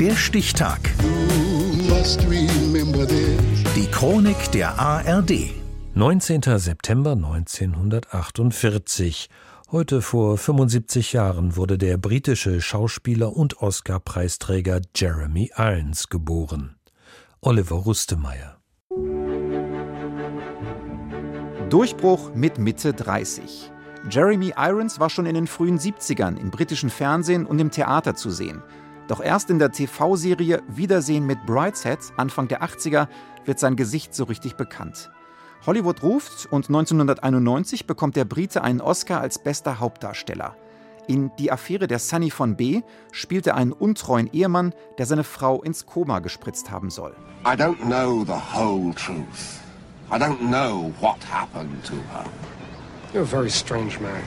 Der Stichtag. Die Chronik der ARD. 19. September 1948. Heute vor 75 Jahren wurde der britische Schauspieler und Oscar-Preisträger Jeremy Irons geboren. Oliver Rustemeyer. Durchbruch mit Mitte 30. Jeremy Irons war schon in den frühen 70ern im britischen Fernsehen und im Theater zu sehen. Doch erst in der TV-Serie Wiedersehen mit Brideshead Anfang der 80er wird sein Gesicht so richtig bekannt. Hollywood ruft und 1991 bekommt der Brite einen Oscar als bester Hauptdarsteller. In Die Affäre der Sunny von B spielt er einen untreuen Ehemann, der seine Frau ins Koma gespritzt haben soll. I don't know the whole truth. I don't know what happened to her. You're a very strange man.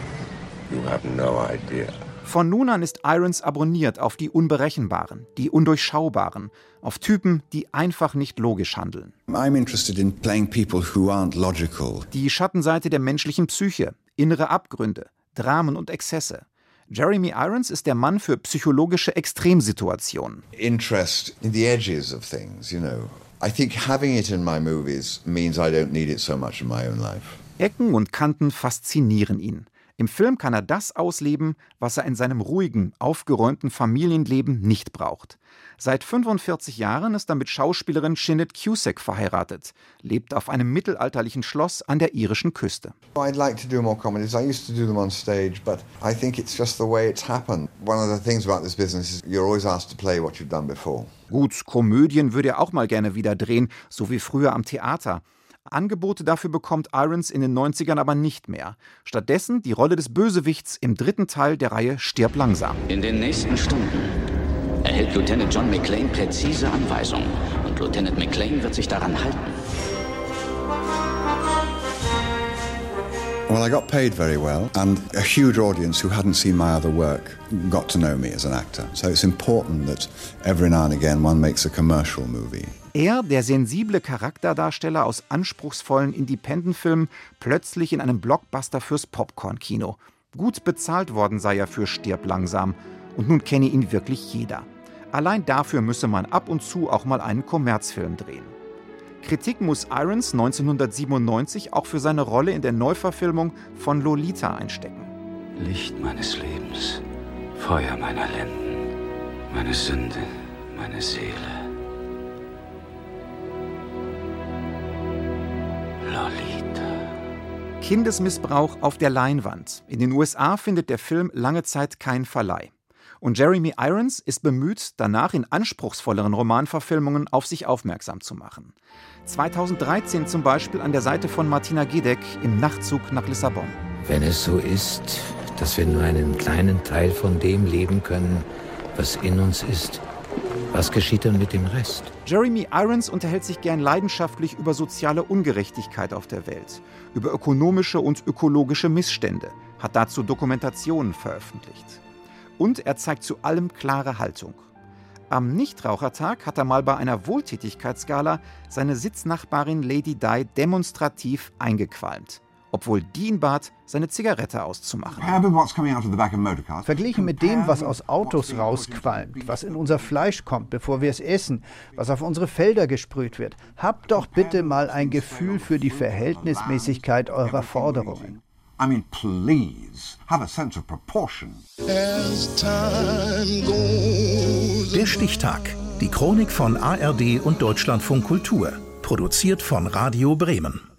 You have no idea. Von nun an ist Irons abonniert auf die Unberechenbaren, die Undurchschaubaren, auf Typen, die einfach nicht logisch handeln. In. Die Schattenseite der menschlichen Psyche, innere Abgründe, Dramen und Exzesse. Jeremy Irons ist der Mann für psychologische Extremsituationen. Interest in the edges of things, you know. I think having it in my movies means I don't need it so much in my own life. Ecken und Kanten faszinieren ihn. Im Film kann er das ausleben, was er in seinem ruhigen, aufgeräumten Familienleben nicht braucht. Seit 45 Jahren ist er mit Schauspielerin Sinead Cusack verheiratet, lebt auf einem mittelalterlichen Schloss an der irischen Küste. I'd like to do more comedies. I used to do them on stage, but I think it's just the way it's happened. One of the things about this business is you're always asked to play what you've done before. Gut, Komödien würde er auch mal gerne wieder drehen, so wie früher am Theater. Angebote dafür bekommt Irons in den 90ern aber nicht mehr. Stattdessen die Rolle des Bösewichts im dritten Teil der Reihe Stirb langsam. In den nächsten Stunden erhält Lieutenant John McClane präzise Anweisungen und Lieutenant McClane wird sich daran halten. Well, I got paid very well, and a huge audience who hadn't seen my other work got to know me as an actor. So it's important that every now and again one makes a commercial movie. Er, der sensible Charakterdarsteller aus anspruchsvollen Independent-Filmen, plötzlich in einem Blockbuster fürs Popcorn-Kino. Gut bezahlt worden sei er für Stirb langsam. Und nun kenne ihn wirklich jeder. Allein dafür müsse man ab und zu auch mal einen Kommerzfilm drehen. Kritik muss Irons 1997 auch für seine Rolle in der Neuverfilmung von Lolita einstecken. Licht meines Lebens, Feuer meiner Lenden, meine Sünde, meine Seele. Lolita. Kindesmissbrauch auf der Leinwand. In den USA findet der Film lange Zeit keinen Verleih. Und Jeremy Irons ist bemüht, danach in anspruchsvolleren Romanverfilmungen auf sich aufmerksam zu machen. 2013 zum Beispiel an der Seite von Martina Gedeck im Nachtzug nach Lissabon. Wenn es so ist, dass wir nur einen kleinen Teil von dem leben können, was in uns ist, was geschieht dann mit dem Rest? Jeremy Irons unterhält sich gern leidenschaftlich über soziale Ungerechtigkeit auf der Welt, über ökonomische und ökologische Missstände, hat dazu Dokumentationen veröffentlicht. Und er zeigt zu allem klare Haltung. Am Nichtrauchertag hat er mal bei einer Wohltätigkeitsgala seine Sitznachbarin Lady Di demonstrativ eingequalmt obwohl die ihn bat, seine Zigarette auszumachen. Verglichen mit dem, was aus Autos rausqualmt, was in unser Fleisch kommt, bevor wir es essen, was auf unsere Felder gesprüht wird, habt doch bitte mal ein Gefühl für die Verhältnismäßigkeit eurer Forderungen. I mean, please, have a sense of proportion. Der Stichtag. Die Chronik von ARD und Deutschlandfunk Kultur. Produziert von Radio Bremen.